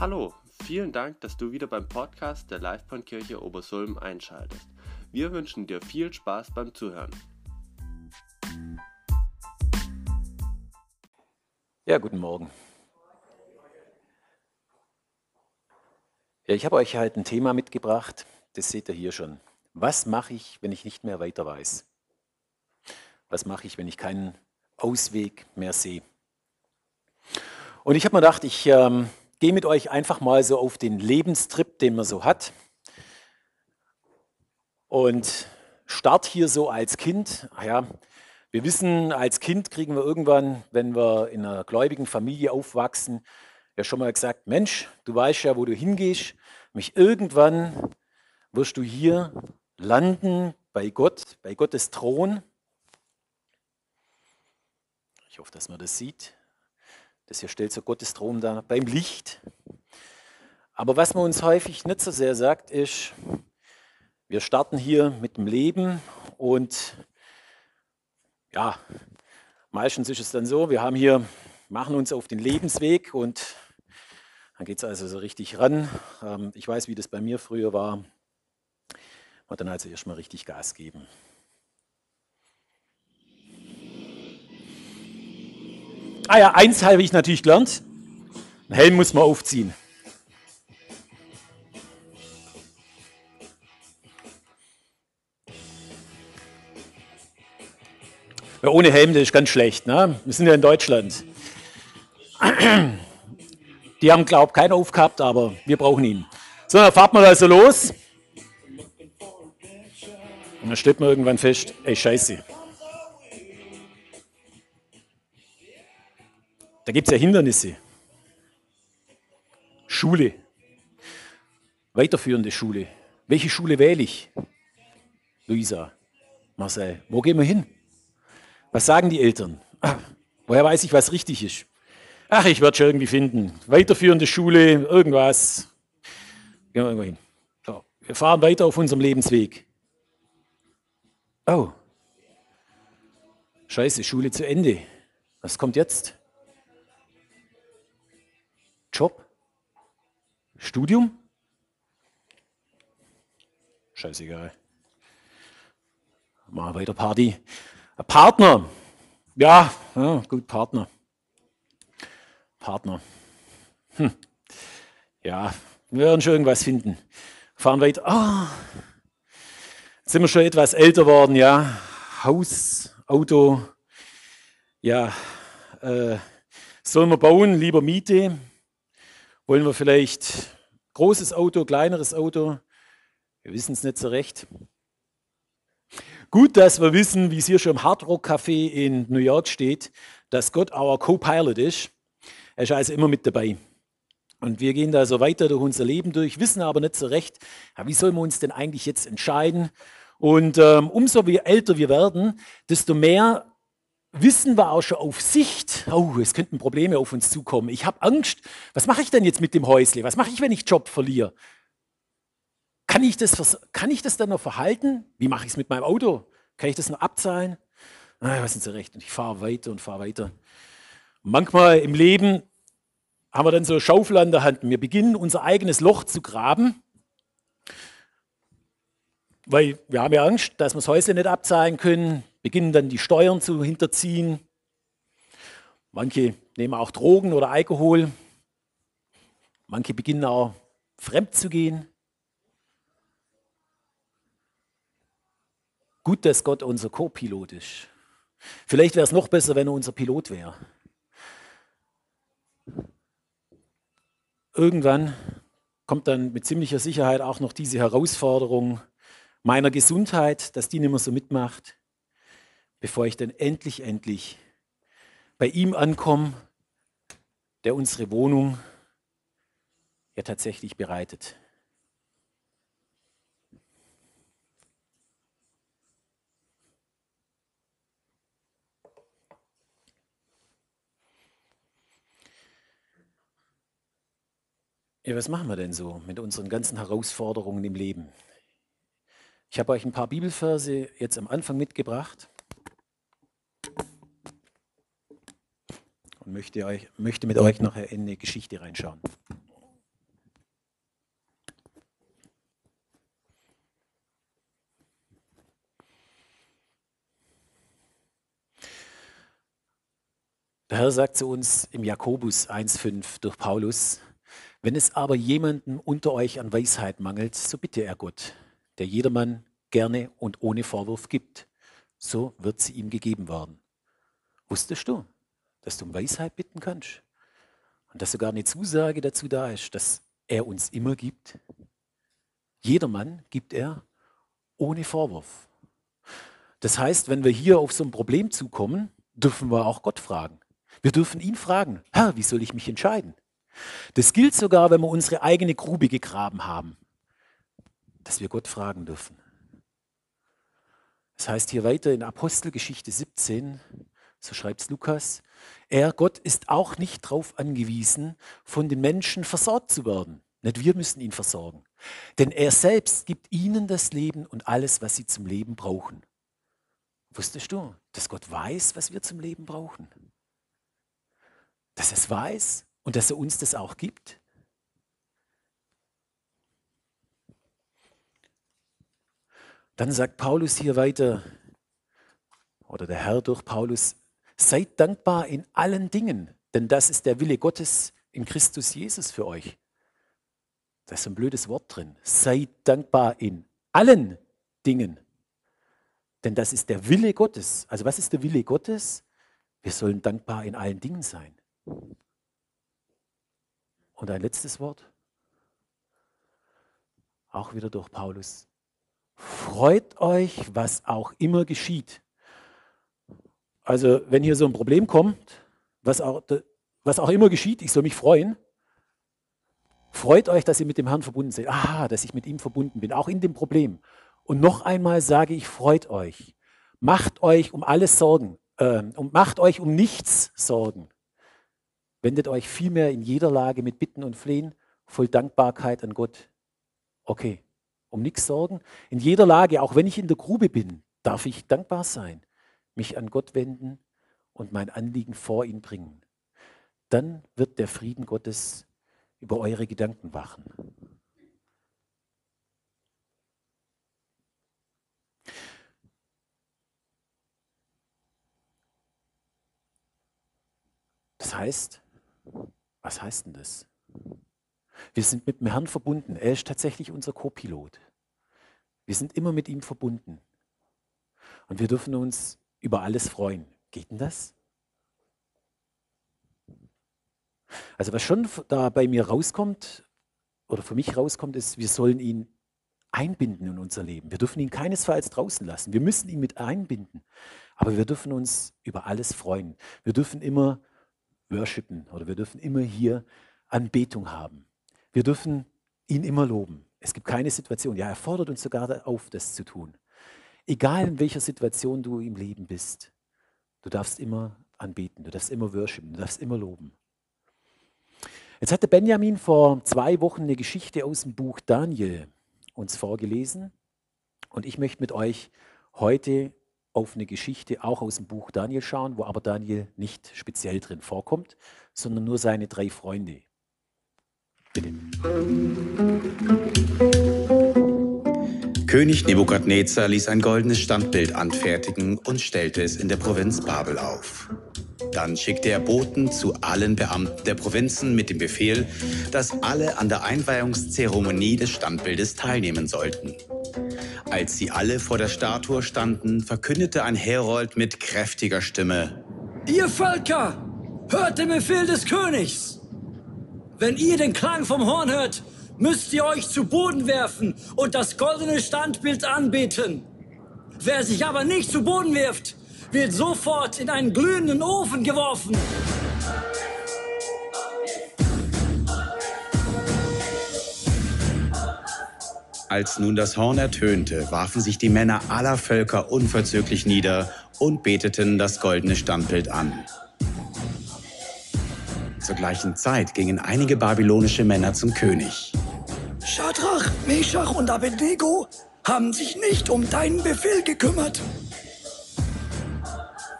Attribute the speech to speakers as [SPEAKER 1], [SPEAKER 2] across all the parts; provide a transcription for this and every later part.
[SPEAKER 1] Hallo, vielen Dank, dass du wieder beim Podcast der Livebahnkirche Obersulm einschaltest. Wir wünschen dir viel Spaß beim Zuhören.
[SPEAKER 2] Ja, guten Morgen. Ja, ich habe euch halt ein Thema mitgebracht, das seht ihr hier schon. Was mache ich, wenn ich nicht mehr weiter weiß? Was mache ich, wenn ich keinen Ausweg mehr sehe? Und ich habe mir gedacht, ich ähm, gehe mit euch einfach mal so auf den Lebenstrip, den man so hat. Und start hier so als Kind. Ach ja, wir wissen, als Kind kriegen wir irgendwann, wenn wir in einer gläubigen Familie aufwachsen, ja schon mal gesagt, Mensch, du weißt ja, wo du hingehst. Mich irgendwann wirst du hier landen bei Gott, bei Gottes Thron. Ich hoffe, dass man das sieht. Das hier stellt so Gottes Thron da beim Licht. Aber was man uns häufig nicht so sehr sagt, ist, wir starten hier mit dem Leben und ja, meistens ist es dann so, wir haben hier, machen uns auf den Lebensweg und dann geht es also so richtig ran. Ähm, ich weiß, wie das bei mir früher war. Und dann also erstmal richtig Gas geben. Ah ja, eins habe ich natürlich gelernt. Ein Helm muss man aufziehen. Ja, ohne Helm, das ist ganz schlecht. Ne? Wir sind ja in Deutschland. Die haben, glaube ich, keinen aufgehabt, aber wir brauchen ihn. So, dann fahrt man also los. Und dann stellt man irgendwann fest, ey, scheiße. Da gibt es ja Hindernisse. Schule. Weiterführende Schule. Welche Schule wähle ich? Luisa, Marcel, wo gehen wir hin? Was sagen die Eltern? Ach, woher weiß ich, was richtig ist? Ach, ich werde schon irgendwie finden. Weiterführende Schule, irgendwas. Gehen wir irgendwo hin. So, wir fahren weiter auf unserem Lebensweg. Oh. Scheiße, Schule zu Ende. Was kommt jetzt? Job? Studium? Scheißegal. Mal weiter Party. Ein Partner. Ja, ja, gut, Partner. Partner. Hm. Ja, wir werden schon irgendwas finden. Fahren weiter. Oh. Jetzt sind wir schon etwas älter worden, ja. Haus, Auto. Ja, äh, sollen wir bauen, lieber Miete? Wollen wir vielleicht großes Auto, kleineres Auto? Wir wissen es nicht so recht. Gut, dass wir wissen, wie es hier schon im Hard Rock Café in New York steht, dass Gott our Co-Pilot ist. Er ist also immer mit dabei. Und wir gehen da so weiter durch unser Leben durch, wissen aber nicht so recht, ja, wie sollen wir uns denn eigentlich jetzt entscheiden? Und ähm, umso älter wir werden, desto mehr wissen wir auch schon auf Sicht, oh, es könnten Probleme auf uns zukommen. Ich habe Angst. Was mache ich denn jetzt mit dem Häusle? Was mache ich, wenn ich Job verliere? Kann ich das, kann ich das dann noch verhalten? Wie mache ich es mit meinem Auto? Kann ich das noch abzahlen? Ah, was sind Sie recht? Und ich fahre weiter und fahre weiter. Manchmal im Leben haben wir dann so Schaufel an der Hand. Wir beginnen unser eigenes Loch zu graben, weil wir haben ja Angst, dass wir das Häusle nicht abzahlen können beginnen dann die Steuern zu hinterziehen. Manche nehmen auch Drogen oder Alkohol. Manche beginnen auch fremd zu gehen. Gut, dass Gott unser Co-Pilot ist. Vielleicht wäre es noch besser, wenn er unser Pilot wäre. Irgendwann kommt dann mit ziemlicher Sicherheit auch noch diese Herausforderung meiner Gesundheit, dass die nicht mehr so mitmacht bevor ich dann endlich, endlich bei ihm ankomme, der unsere Wohnung ja tatsächlich bereitet. Ja, was machen wir denn so mit unseren ganzen Herausforderungen im Leben? Ich habe euch ein paar Bibelverse jetzt am Anfang mitgebracht. und möchte, euch, möchte mit euch nachher in eine Geschichte reinschauen. Der Herr sagt zu uns im Jakobus 1,5 durch Paulus, wenn es aber jemandem unter euch an Weisheit mangelt, so bitte er Gott, der jedermann gerne und ohne Vorwurf gibt. So wird sie ihm gegeben werden. Wusstest du, dass du um Weisheit bitten kannst? Und dass sogar eine Zusage dazu da ist, dass er uns immer gibt? Jedermann gibt er ohne Vorwurf. Das heißt, wenn wir hier auf so ein Problem zukommen, dürfen wir auch Gott fragen. Wir dürfen ihn fragen, Herr, wie soll ich mich entscheiden? Das gilt sogar, wenn wir unsere eigene Grube gegraben haben, dass wir Gott fragen dürfen. Das heißt hier weiter in Apostelgeschichte 17, so schreibt es Lukas, er, Gott, ist auch nicht darauf angewiesen, von den Menschen versorgt zu werden. Nicht wir müssen ihn versorgen. Denn er selbst gibt ihnen das Leben und alles, was sie zum Leben brauchen. Wusstest du, dass Gott weiß, was wir zum Leben brauchen? dass er es weiß und dass er uns das auch gibt? Dann sagt Paulus hier weiter, oder der Herr durch Paulus, seid dankbar in allen Dingen, denn das ist der Wille Gottes in Christus Jesus für euch. Da ist ein blödes Wort drin. Seid dankbar in allen Dingen, denn das ist der Wille Gottes. Also was ist der Wille Gottes? Wir sollen dankbar in allen Dingen sein. Und ein letztes Wort, auch wieder durch Paulus. Freut euch, was auch immer geschieht. Also wenn hier so ein Problem kommt, was auch, was auch immer geschieht, ich soll mich freuen. Freut euch, dass ihr mit dem Herrn verbunden seid. Ah, dass ich mit ihm verbunden bin, auch in dem Problem. Und noch einmal sage ich, freut euch. Macht euch um alles Sorgen äh, und macht euch um nichts Sorgen. Wendet euch vielmehr in jeder Lage mit Bitten und Flehen voll Dankbarkeit an Gott. Okay, um nichts sorgen. In jeder Lage, auch wenn ich in der Grube bin, darf ich dankbar sein, mich an Gott wenden und mein Anliegen vor ihn bringen. Dann wird der Frieden Gottes über eure Gedanken wachen. Das heißt, was heißt denn das? Wir sind mit dem Herrn verbunden. Er ist tatsächlich unser Co-Pilot. Wir sind immer mit ihm verbunden. Und wir dürfen uns über alles freuen. Geht denn das? Also was schon da bei mir rauskommt, oder für mich rauskommt, ist, wir sollen ihn einbinden in unser Leben. Wir dürfen ihn keinesfalls draußen lassen. Wir müssen ihn mit einbinden. Aber wir dürfen uns über alles freuen. Wir dürfen immer worshipen oder wir dürfen immer hier Anbetung haben. Wir dürfen ihn immer loben. Es gibt keine Situation. Ja, er fordert uns sogar auf, das zu tun. Egal in welcher Situation du im Leben bist, du darfst immer anbeten, du darfst immer worshipen, du darfst immer loben. Jetzt hatte Benjamin vor zwei Wochen eine Geschichte aus dem Buch Daniel uns vorgelesen und ich möchte mit euch heute auf eine Geschichte auch aus dem Buch Daniel schauen, wo aber Daniel nicht speziell drin vorkommt, sondern nur seine drei Freunde. Bitte.
[SPEAKER 3] König Nebukadnezar ließ ein goldenes Standbild anfertigen und stellte es in der Provinz Babel auf. Dann schickte er Boten zu allen Beamten der Provinzen mit dem Befehl, dass alle an der Einweihungszeremonie des Standbildes teilnehmen sollten. Als sie alle vor der Statue standen, verkündete ein Herold mit kräftiger Stimme,
[SPEAKER 4] Ihr Völker, hört den Befehl des Königs! Wenn ihr den Klang vom Horn hört, müsst ihr euch zu Boden werfen und das goldene Standbild anbeten. Wer sich aber nicht zu Boden wirft, wird sofort in einen glühenden Ofen geworfen.
[SPEAKER 3] Als nun das Horn ertönte, warfen sich die Männer aller Völker unverzüglich nieder und beteten das goldene Standbild an. Zur gleichen Zeit gingen einige babylonische Männer zum König.
[SPEAKER 4] Schadrach, Meshach und Abednego haben sich nicht um deinen Befehl gekümmert.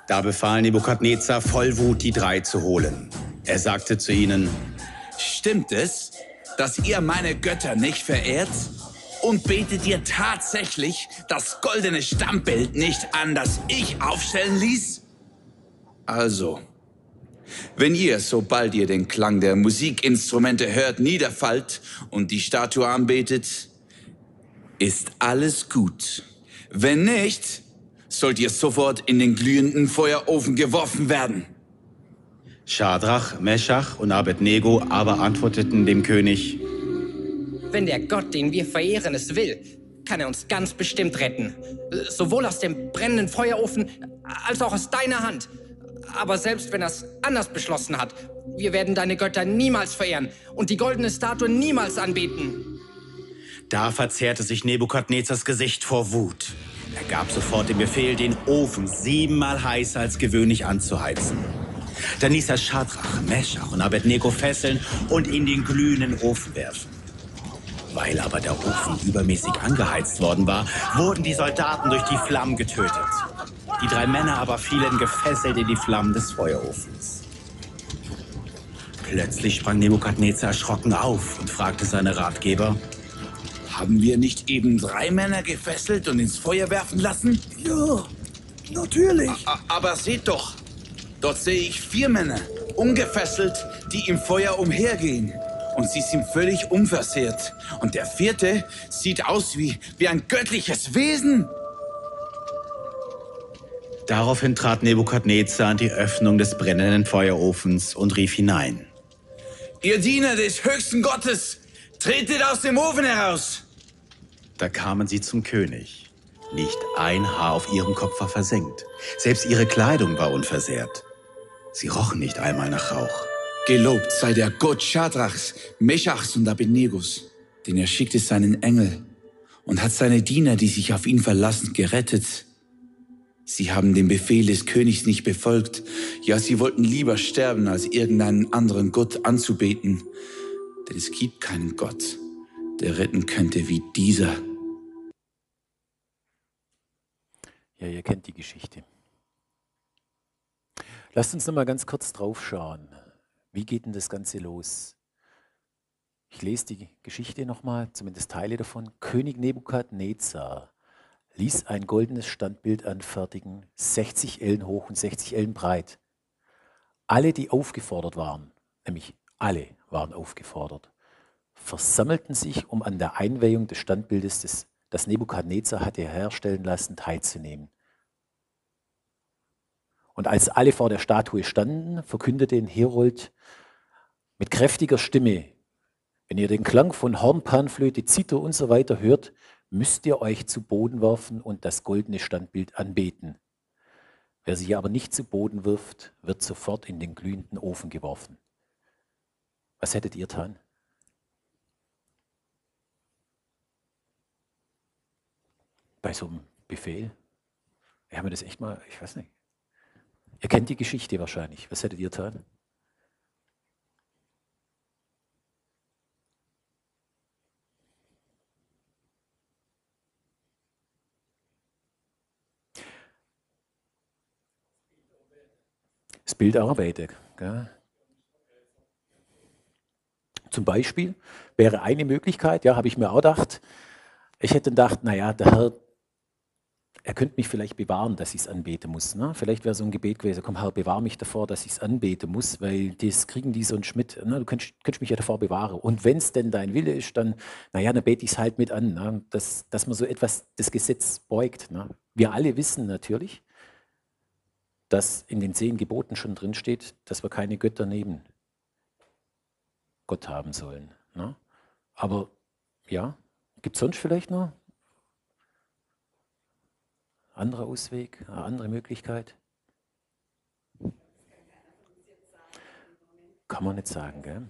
[SPEAKER 3] Da befahl Nebukadnezar voll Wut, die drei zu holen. Er sagte zu ihnen,
[SPEAKER 5] Stimmt es, dass ihr meine Götter nicht verehrt? Und betet ihr tatsächlich das goldene Stammbild nicht an, das ich aufstellen ließ? Also, Wenn ihr, sobald ihr den Klang der Musikinstrumente hört, niederfallt und die Statue anbetet, ist alles gut. Wenn nicht, sollt ihr sofort in den glühenden Feuerofen geworfen werden.
[SPEAKER 3] Schadrach, Meschach und Abednego aber antworteten dem König,
[SPEAKER 6] Wenn der Gott, den wir verehren, es will, kann er uns ganz bestimmt retten. Sowohl aus dem brennenden Feuerofen als auch aus deiner Hand. Aber selbst wenn er es anders beschlossen hat, wir werden deine Götter niemals verehren und die goldene Statue niemals anbeten.
[SPEAKER 3] Da verzerrte sich Nebukadnezars Gesicht vor Wut. Er gab sofort den Befehl, den Ofen siebenmal heißer als gewöhnlich anzuheizen. Dann ließ er Schadrach, Meschach und Abednego fesseln und in den glühenden Ofen werfen. Weil aber der Ofen übermäßig angeheizt worden war, wurden die Soldaten durch die Flammen getötet. Die drei Männer aber fielen gefesselt in die Flammen des Feuerofens. Plötzlich sprang Nebukadnezar erschrocken auf und fragte seine Ratgeber,
[SPEAKER 5] Haben wir nicht eben drei Männer gefesselt und ins Feuer werfen lassen?
[SPEAKER 4] Ja, natürlich.
[SPEAKER 5] A aber seht doch, dort sehe ich vier Männer, ungefesselt, die im Feuer umhergehen. Und sie sind völlig unversehrt. Und der vierte sieht aus wie, wie ein göttliches Wesen.
[SPEAKER 3] Daraufhin trat Nebukadnezar an die Öffnung des brennenden Feuerofens und rief hinein.
[SPEAKER 5] Ihr Diener des höchsten Gottes, tretet aus dem Ofen heraus.
[SPEAKER 3] Da kamen sie zum König. Nicht ein Haar auf ihrem Kopf war versenkt. Selbst ihre Kleidung war unversehrt. Sie rochen nicht einmal nach Rauch.
[SPEAKER 5] Gelobt sei der Gott Schadrachs, Meschachs und Abednegus, denn er schickte seinen Engel und hat seine Diener, die sich auf ihn verlassen, gerettet. Sie haben den Befehl des Königs nicht befolgt. Ja, sie wollten lieber sterben, als irgendeinen anderen Gott anzubeten. Denn es gibt keinen Gott, der retten könnte wie dieser.
[SPEAKER 2] Ja, ihr kennt die Geschichte. Lasst uns noch mal ganz kurz drauf schauen. Wie geht denn das Ganze los? Ich lese die Geschichte nochmal, zumindest Teile davon. König Nebukadnezar ließ ein goldenes Standbild anfertigen, 60 Ellen hoch und 60 Ellen breit. Alle, die aufgefordert waren, nämlich alle waren aufgefordert, versammelten sich, um an der Einweihung des Standbildes, des, das Nebukadnezar hatte herstellen lassen, teilzunehmen. Und als alle vor der Statue standen, verkündete ein Herold mit kräftiger Stimme, wenn ihr den Klang von Horn, Panflöte, Zither und so weiter hört, müsst ihr euch zu Boden werfen und das goldene Standbild anbeten. Wer sich aber nicht zu Boden wirft, wird sofort in den glühenden Ofen geworfen. Was hättet ihr getan? Bei so einem Befehl? Ich habe das echt mal, ich weiß nicht. Ihr kennt die Geschichte wahrscheinlich. Was hättet ihr getan? Bild arbeitet. Gell? Zum Beispiel wäre eine Möglichkeit, ja, habe ich mir auch gedacht, ich hätte gedacht, naja, der Herr, er könnte mich vielleicht bewahren, dass ich es anbeten muss. Ne? Vielleicht wäre so ein Gebet gewesen, komm Herr, bewahr mich davor, dass ich es anbeten muss, weil das kriegen die so einen Schmidt, ne? du könntest, könntest mich ja davor bewahren. Und wenn es denn dein Wille ist, dann, naja, dann bete ich es halt mit an, ne? dass, dass man so etwas das Gesetz beugt. Ne? Wir alle wissen natürlich, dass in den zehn Geboten schon drin steht, dass wir keine Götter neben Gott haben sollen. Ne? Aber ja, gibt es sonst vielleicht noch anderer Ausweg, eine andere Möglichkeit? Kann man nicht sagen, gell?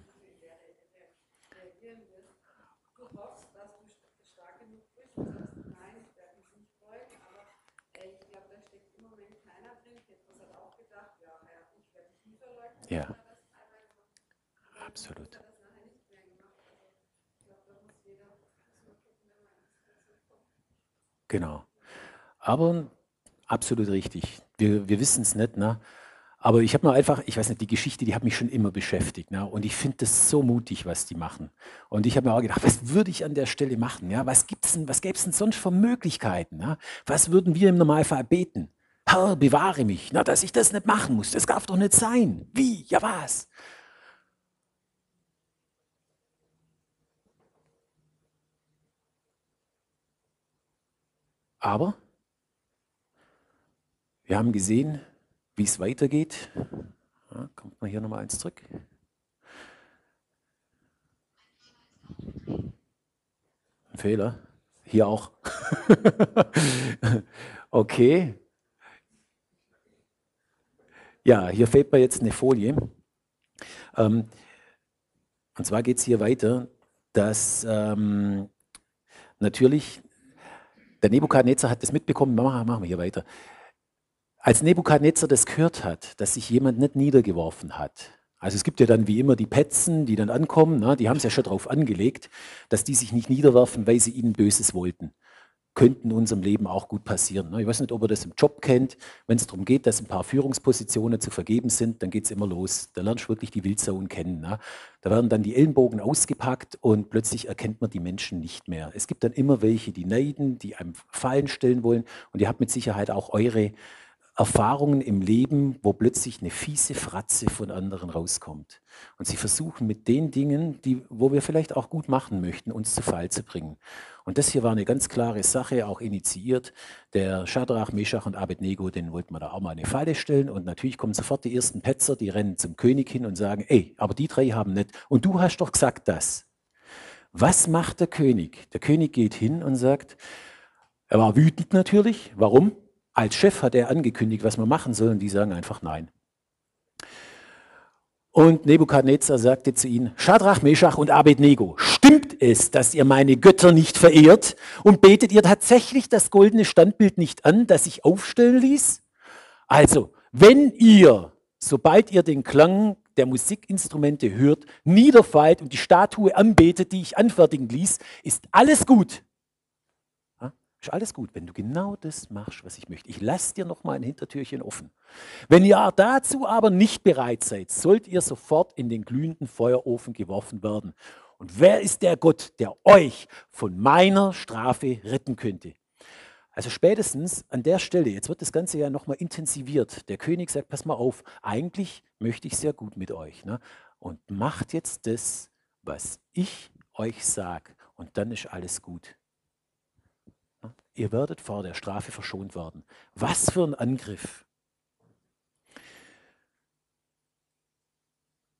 [SPEAKER 2] Ja, absolut. Genau. Aber absolut richtig. Wir, wir wissen es nicht, ne? Aber ich habe mir einfach, ich weiß nicht, die Geschichte, die hat mich schon immer beschäftigt. Ne? Und ich finde das so mutig, was die machen. Und ich habe mir auch gedacht, was würde ich an der Stelle machen? Ja? Was gibt's denn, was gäbe es denn sonst für Möglichkeiten? Ne? Was würden wir im Normalfall beten? Herr, bewahre mich, na, dass ich das nicht machen muss. Das darf doch nicht sein. Wie? Ja, was? Aber wir haben gesehen, wie es weitergeht. Ja, kommt mal hier nochmal eins zurück. Ein Fehler. Hier auch. okay. Ja, hier fehlt mir jetzt eine Folie. Ähm, und zwar geht es hier weiter, dass ähm, natürlich der Nebukadnezar hat das mitbekommen, machen, machen wir hier weiter. Als Nebukadnezar das gehört hat, dass sich jemand nicht niedergeworfen hat, also es gibt ja dann wie immer die Petzen, die dann ankommen, na, die haben es ja schon darauf angelegt, dass die sich nicht niederwerfen, weil sie ihnen Böses wollten. Könnten in unserem Leben auch gut passieren. Ich weiß nicht, ob ihr das im Job kennt. Wenn es darum geht, dass ein paar Führungspositionen zu vergeben sind, dann geht es immer los. Da lernst du wirklich die Wildsauen kennen. Na. Da werden dann die Ellenbogen ausgepackt und plötzlich erkennt man die Menschen nicht mehr. Es gibt dann immer welche, die neiden, die einem Fallen stellen wollen. Und ihr habt mit Sicherheit auch eure Erfahrungen im Leben, wo plötzlich eine fiese Fratze von anderen rauskommt. Und sie versuchen mit den Dingen, die, wo wir vielleicht auch gut machen möchten, uns zu Fall zu bringen. Und das hier war eine ganz klare Sache, auch initiiert. Der Shadrach, Meshach und Abednego, den wollten wir da auch mal eine Falle stellen. Und natürlich kommen sofort die ersten Petzer, die rennen zum König hin und sagen, ey, aber die drei haben nicht. Und du hast doch gesagt das. Was macht der König? Der König geht hin und sagt, er war wütend natürlich. Warum? Als Chef hat er angekündigt, was man machen soll, und die sagen einfach nein. Und Nebukadnezar sagte zu ihnen, Schadrach, Meshach und Abednego, stimmt es, dass ihr meine Götter nicht verehrt und betet ihr tatsächlich das goldene Standbild nicht an, das ich aufstellen ließ? Also, wenn ihr, sobald ihr den Klang der Musikinstrumente hört, niederfallt und die Statue anbetet, die ich anfertigen ließ, ist alles gut. Ist alles gut, wenn du genau das machst, was ich möchte. Ich lasse dir noch mal ein Hintertürchen offen. Wenn ihr dazu aber nicht bereit seid, sollt ihr sofort in den glühenden Feuerofen geworfen werden. Und wer ist der Gott, der euch von meiner Strafe retten könnte? Also spätestens an der Stelle, jetzt wird das Ganze ja nochmal intensiviert. Der König sagt, pass mal auf, eigentlich möchte ich sehr gut mit euch. Ne? Und macht jetzt das, was ich euch sage. Und dann ist alles gut ihr werdet vor der Strafe verschont werden. Was für ein Angriff.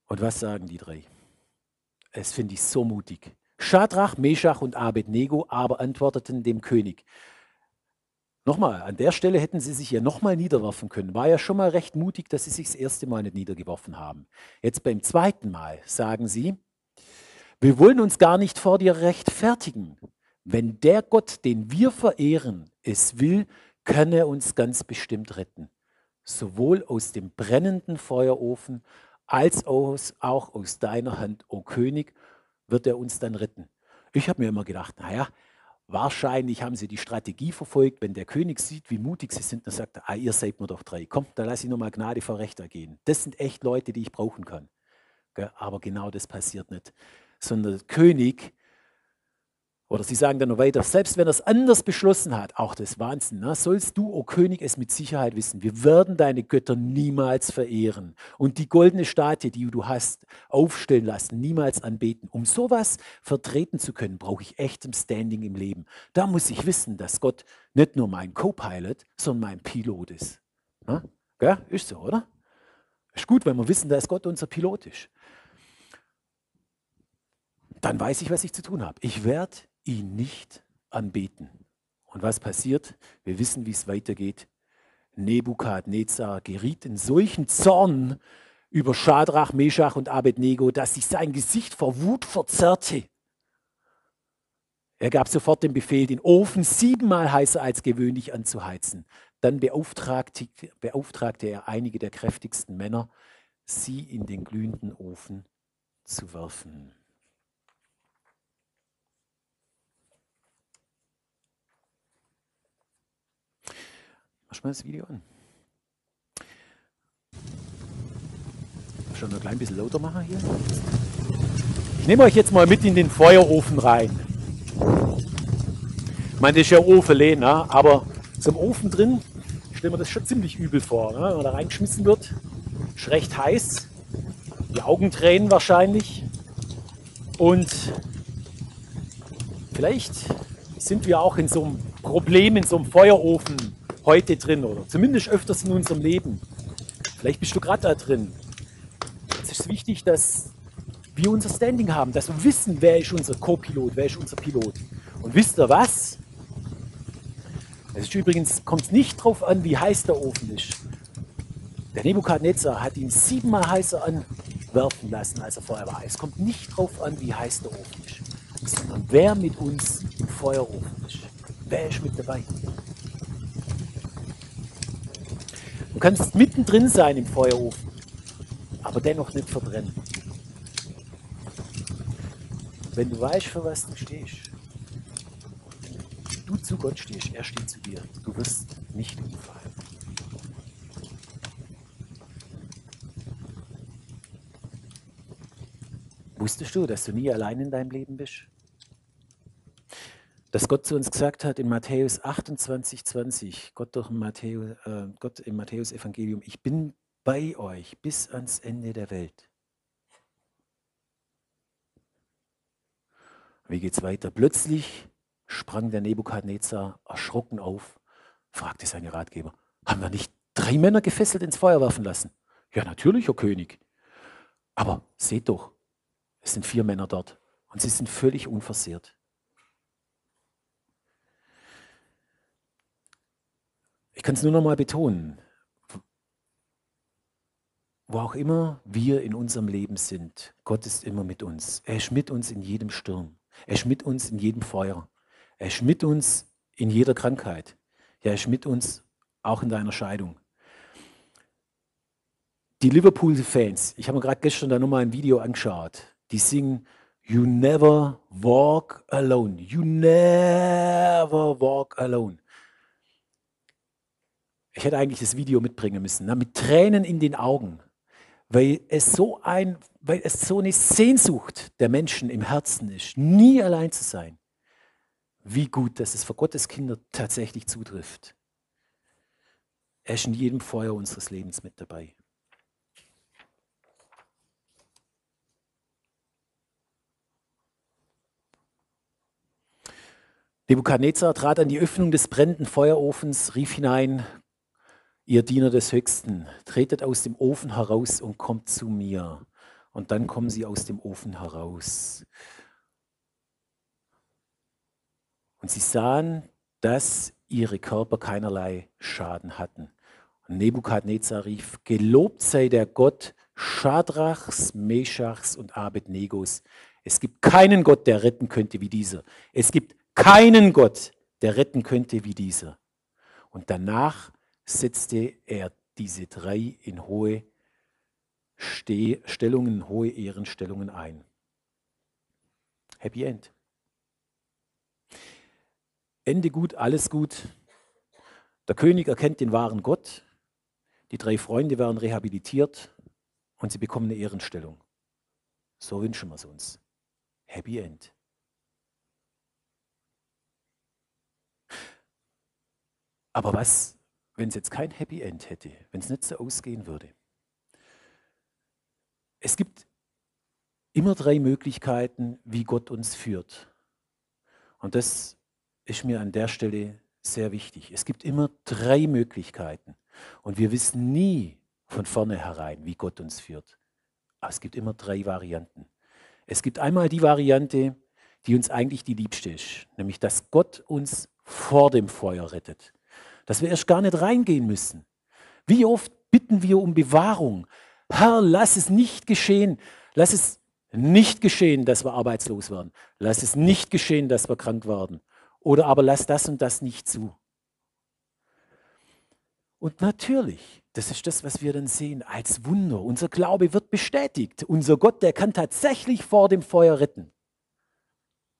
[SPEAKER 2] Und was sagen die drei? Es finde ich so mutig. Schadrach, Meshach und Abednego aber antworteten dem König. Nochmal, an der Stelle hätten sie sich ja nochmal niederwerfen können. War ja schon mal recht mutig, dass sie sich das erste Mal nicht niedergeworfen haben. Jetzt beim zweiten Mal sagen sie, wir wollen uns gar nicht vor dir rechtfertigen. Wenn der Gott, den wir verehren, es will, kann er uns ganz bestimmt retten. Sowohl aus dem brennenden Feuerofen als auch aus deiner Hand, o König, wird er uns dann retten. Ich habe mir immer gedacht, naja, wahrscheinlich haben sie die Strategie verfolgt, wenn der König sieht, wie mutig sie sind, dann sagt er, ah, ihr seid mir doch drei, kommt, da lasse ich nochmal Gnade vor Recht ergehen. Das sind echt Leute, die ich brauchen kann. Aber genau das passiert nicht. Sondern der König oder sie sagen dann noch weiter, selbst wenn er es anders beschlossen hat, auch das Wahnsinn, ne, sollst du, o oh König, es mit Sicherheit wissen, wir werden deine Götter niemals verehren und die goldene Statue, die du hast, aufstellen lassen, niemals anbeten. Um sowas vertreten zu können, brauche ich echtem Standing im Leben. Da muss ich wissen, dass Gott nicht nur mein Co-Pilot, sondern mein Pilot ist. Ne? Ja, ist so, oder? Ist gut, wenn wir wissen, dass Gott unser Pilot ist. Dann weiß ich, was ich zu tun habe. Ich werde ihn nicht anbeten. Und was passiert? Wir wissen, wie es weitergeht. Nebukadnezar geriet in solchen Zorn über Schadrach, Meshach und Abednego, dass sich sein Gesicht vor Wut verzerrte. Er gab sofort den Befehl, den Ofen siebenmal heißer als gewöhnlich anzuheizen. Dann beauftragte, beauftragte er einige der kräftigsten Männer, sie in den glühenden Ofen zu werfen. Mach mal das Video an. Schon ein klein bisschen lauter machen hier. Ich nehme euch jetzt mal mit in den Feuerofen rein. Ich meine, das ist ja Ofen, ne? aber zum Ofen drin stelle mir das schon ziemlich übel vor, ne? wenn man da reingeschmissen wird. Ist recht heiß, die Augen tränen wahrscheinlich. Und vielleicht sind wir auch in so einem Problem, in so einem Feuerofen heute drin oder zumindest öfters in unserem Leben. Vielleicht bist du gerade da drin. Es ist wichtig, dass wir unser Standing haben, dass wir wissen, wer ist unser Co-Pilot, wer ist unser Pilot. Und wisst ihr was? Es ist übrigens, kommt nicht darauf an, wie heiß der Ofen ist. Der Nebukadnezar hat ihn siebenmal heißer anwerfen lassen, als er vorher war. Es kommt nicht darauf an, wie heiß der Ofen ist, sondern wer mit uns im Feuerofen ist. Wer ist mit dabei? Du kannst mittendrin sein im Feuerofen, aber dennoch nicht verbrennen. Wenn du weißt, für was du stehst, du zu Gott stehst, er steht zu dir, du wirst nicht umfallen. Wusstest du, dass du nie allein in deinem Leben bist? Dass Gott zu uns gesagt hat in Matthäus 28, 20, Gott, durch Matthäus, äh, Gott im Matthäus-Evangelium, ich bin bei euch bis ans Ende der Welt. Wie geht's weiter? Plötzlich sprang der Nebukadnezar erschrocken auf, fragte seine Ratgeber, haben wir nicht drei Männer gefesselt ins Feuer werfen lassen? Ja, natürlich, Herr König. Aber seht doch, es sind vier Männer dort und sie sind völlig unversehrt. Ich kann es nur noch mal betonen. Wo auch immer wir in unserem Leben sind, Gott ist immer mit uns. Er ist mit uns in jedem Sturm. Er ist mit uns in jedem Feuer. Er ist mit uns in jeder Krankheit. Er ist mit uns auch in deiner Scheidung. Die Liverpool-Fans, ich habe mir gerade gestern da nochmal ein Video angeschaut, die singen You never walk alone. You never walk alone. Ich hätte eigentlich das Video mitbringen müssen, ne? mit Tränen in den Augen, weil es so ein, weil es so eine Sehnsucht der Menschen im Herzen ist, nie allein zu sein. Wie gut, dass es für Gottes Kinder tatsächlich zutrifft. Er ist in jedem Feuer unseres Lebens mit dabei. Nebukadnezar trat an die Öffnung des brennenden Feuerofens, rief hinein, ihr Diener des Höchsten, tretet aus dem Ofen heraus und kommt zu mir. Und dann kommen sie aus dem Ofen heraus. Und sie sahen, dass ihre Körper keinerlei Schaden hatten. Und Nebukadnezar rief, gelobt sei der Gott Schadrachs, Meschachs und Abednegos. Es gibt keinen Gott, der retten könnte wie dieser. Es gibt keinen Gott, der retten könnte wie dieser. Und danach setzte er diese drei in hohe Ste Stellungen, hohe Ehrenstellungen ein. Happy End. Ende gut, alles gut. Der König erkennt den wahren Gott. Die drei Freunde werden rehabilitiert und sie bekommen eine Ehrenstellung. So wünschen wir es uns. Happy End. Aber was wenn es jetzt kein Happy End hätte, wenn es nicht so ausgehen würde. Es gibt immer drei Möglichkeiten, wie Gott uns führt. Und das ist mir an der Stelle sehr wichtig. Es gibt immer drei Möglichkeiten. Und wir wissen nie von vornherein, wie Gott uns führt. Aber es gibt immer drei Varianten. Es gibt einmal die Variante, die uns eigentlich die liebste ist, nämlich dass Gott uns vor dem Feuer rettet dass wir erst gar nicht reingehen müssen. Wie oft bitten wir um Bewahrung? Herr, lass es nicht geschehen. Lass es nicht geschehen, dass wir arbeitslos werden. Lass es nicht geschehen, dass wir krank werden. Oder aber lass das und das nicht zu. Und natürlich, das ist das, was wir dann sehen als Wunder. Unser Glaube wird bestätigt. Unser Gott, der kann tatsächlich vor dem Feuer retten.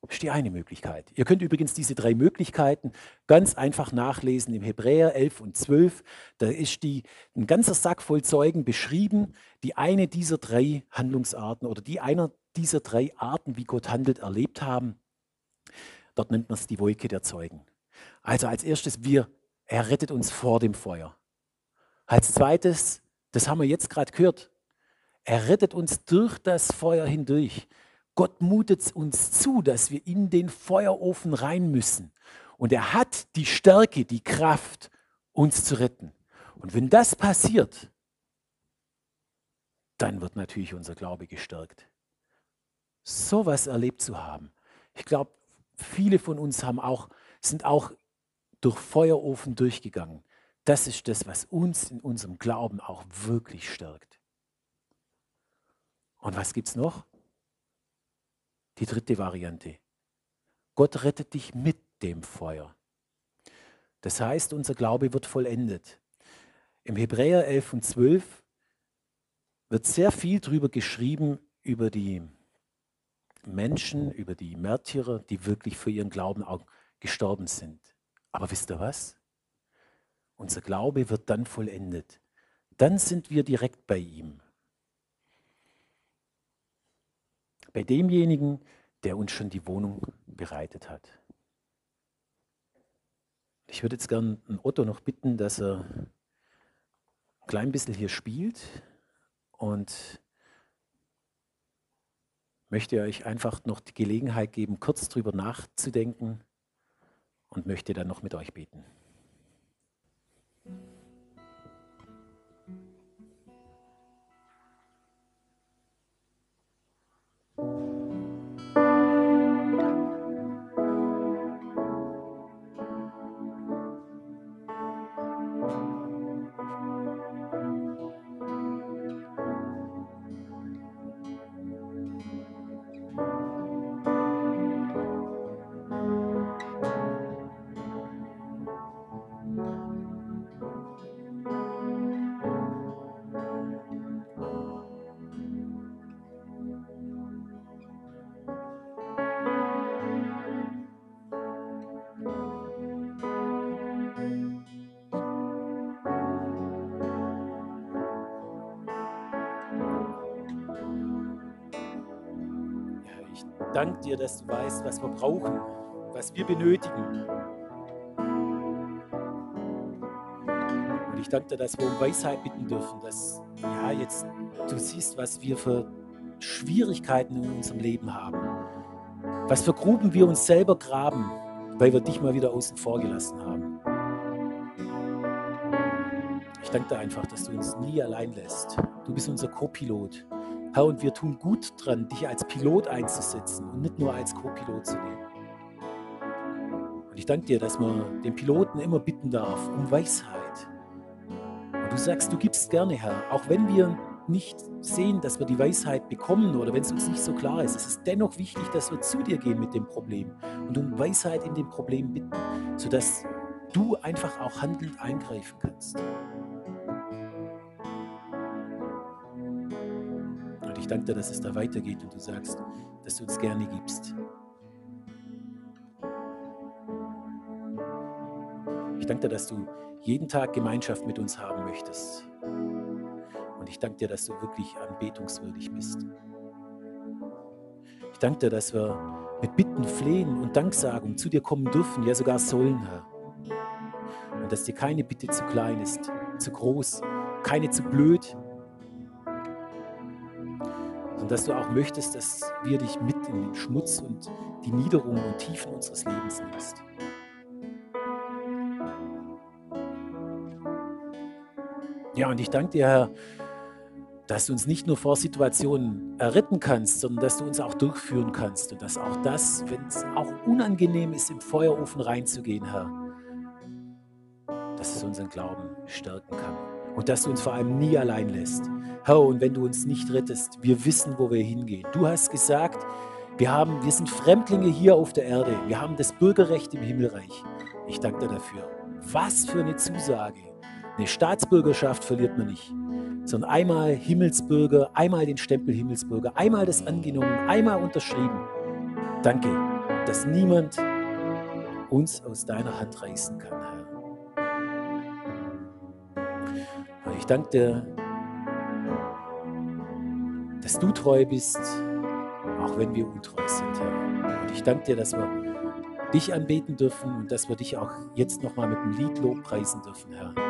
[SPEAKER 2] Das ist die eine Möglichkeit. Ihr könnt übrigens diese drei Möglichkeiten ganz einfach nachlesen im Hebräer 11 und 12. Da ist die, ein ganzer Sack voll Zeugen beschrieben, die eine dieser drei Handlungsarten oder die einer dieser drei Arten, wie Gott handelt, erlebt haben. Dort nennt man es die Wolke der Zeugen. Also als erstes, wir er rettet uns vor dem Feuer. Als zweites, das haben wir jetzt gerade gehört, er rettet uns durch das Feuer hindurch. Gott mutet uns zu, dass wir in den Feuerofen rein müssen. Und er hat die Stärke, die Kraft, uns zu retten. Und wenn das passiert, dann wird natürlich unser Glaube gestärkt. So was erlebt zu haben. Ich glaube, viele von uns haben auch, sind auch durch Feuerofen durchgegangen. Das ist das, was uns in unserem Glauben auch wirklich stärkt. Und was gibt es noch? Die dritte Variante. Gott rettet dich mit dem Feuer. Das heißt, unser Glaube wird vollendet. Im Hebräer 11 und 12 wird sehr viel darüber geschrieben, über die Menschen, über die Märtyrer, die wirklich für ihren Glauben auch gestorben sind. Aber wisst ihr was? Unser Glaube wird dann vollendet. Dann sind wir direkt bei ihm. Bei demjenigen, der uns schon die Wohnung bereitet hat. Ich würde jetzt gern Otto noch bitten, dass er ein klein bisschen hier spielt und möchte euch einfach noch die Gelegenheit geben, kurz drüber nachzudenken und möchte dann noch mit euch beten. Danke dir, dass du weißt, was wir brauchen, was wir benötigen. Und ich danke dir, dass wir um Weisheit bitten dürfen, dass ja jetzt du siehst, was wir für Schwierigkeiten in unserem Leben haben, was für Gruben wir uns selber graben, weil wir dich mal wieder außen vor gelassen haben. Ich danke dir einfach, dass du uns nie allein lässt. Du bist unser Co-Pilot. Herr, und wir tun gut dran, dich als Pilot einzusetzen und nicht nur als Co-Pilot zu nehmen. Und ich danke dir, dass man den Piloten immer bitten darf um Weisheit. Und du sagst, du gibst gerne, Herr, auch wenn wir nicht sehen, dass wir die Weisheit bekommen oder wenn es uns nicht so klar ist. Es ist dennoch wichtig, dass wir zu dir gehen mit dem Problem und um Weisheit in dem Problem bitten, sodass du einfach auch handelnd eingreifen kannst. Danke dir, dass es da weitergeht und du sagst, dass du uns gerne gibst. Ich danke dir, dass du jeden Tag Gemeinschaft mit uns haben möchtest. Und ich danke dir, dass du wirklich anbetungswürdig bist. Ich danke dir, dass wir mit Bitten, Flehen und Danksagung zu dir kommen dürfen, ja sogar sollen, Herr. Und dass dir keine Bitte zu klein ist, zu groß, keine zu blöd, und dass du auch möchtest, dass wir dich mit in den Schmutz und die Niederungen und Tiefen unseres Lebens nimmst. Ja, und ich danke dir, Herr, dass du uns nicht nur vor Situationen erretten kannst, sondern dass du uns auch durchführen kannst und dass auch das, wenn es auch unangenehm ist, im Feuerofen reinzugehen, Herr, dass es unseren Glauben stärken kann und dass du uns vor allem nie allein lässt. Herr, und wenn du uns nicht rettest, wir wissen, wo wir hingehen. Du hast gesagt, wir, haben, wir sind Fremdlinge hier auf der Erde. Wir haben das Bürgerrecht im Himmelreich. Ich danke dir dafür. Was für eine Zusage. Eine Staatsbürgerschaft verliert man nicht, sondern einmal Himmelsbürger, einmal den Stempel Himmelsbürger, einmal das angenommen, einmal unterschrieben. Danke, dass niemand uns aus deiner Hand reißen kann, Herr. Ich danke dir, dass du treu bist, auch wenn wir untreu sind, Herr. Und ich danke dir, dass wir
[SPEAKER 7] dich anbeten dürfen und dass wir dich auch jetzt nochmal mit dem Lied lobpreisen dürfen, Herr.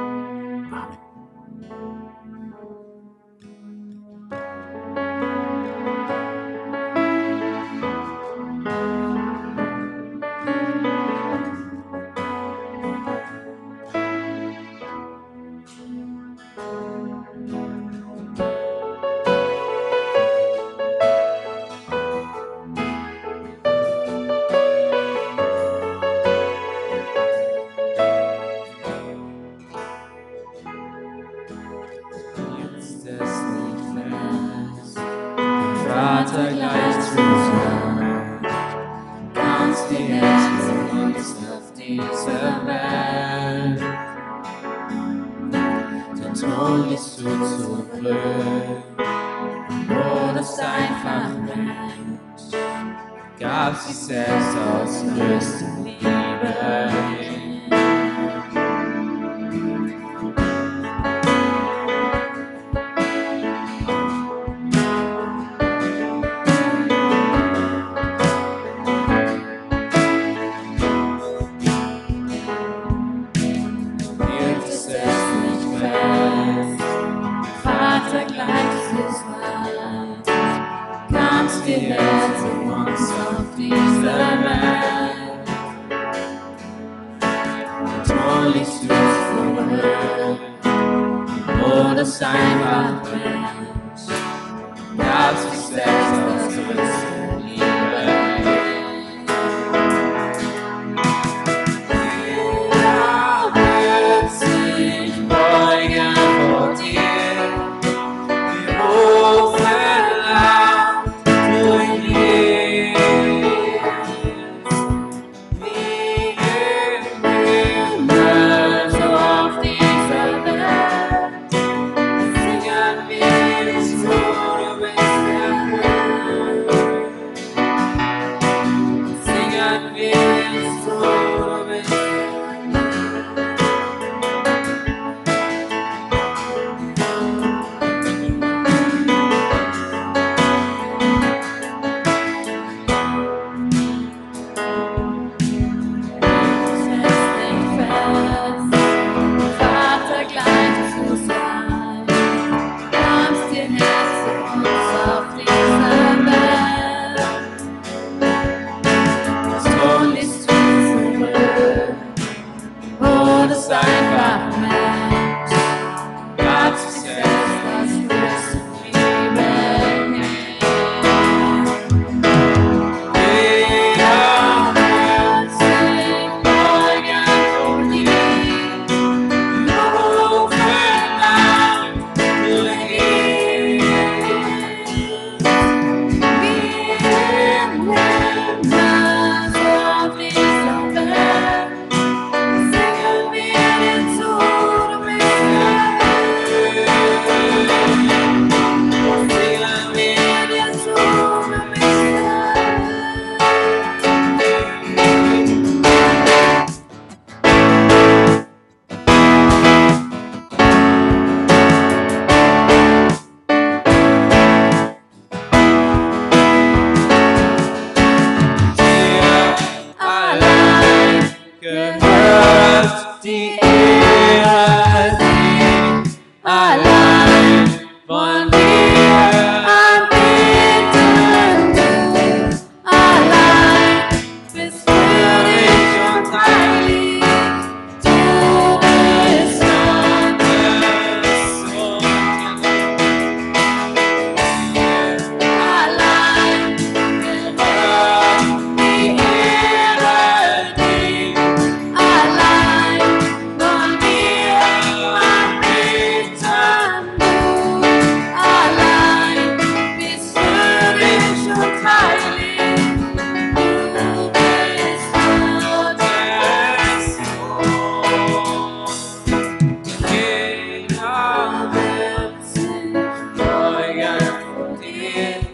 [SPEAKER 7] Yeah.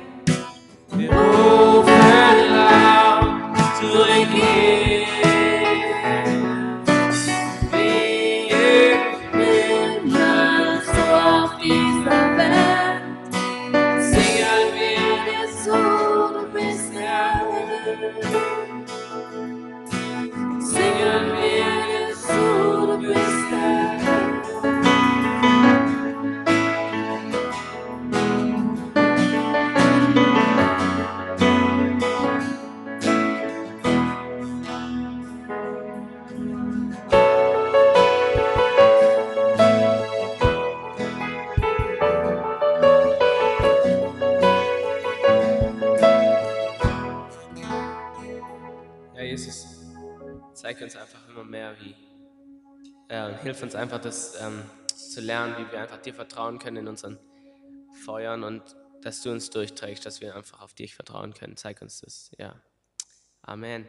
[SPEAKER 7] Dir vertrauen können in unseren Feuern und dass du uns durchträgst, dass wir einfach auf dich vertrauen können. Zeig uns das. Ja. Amen.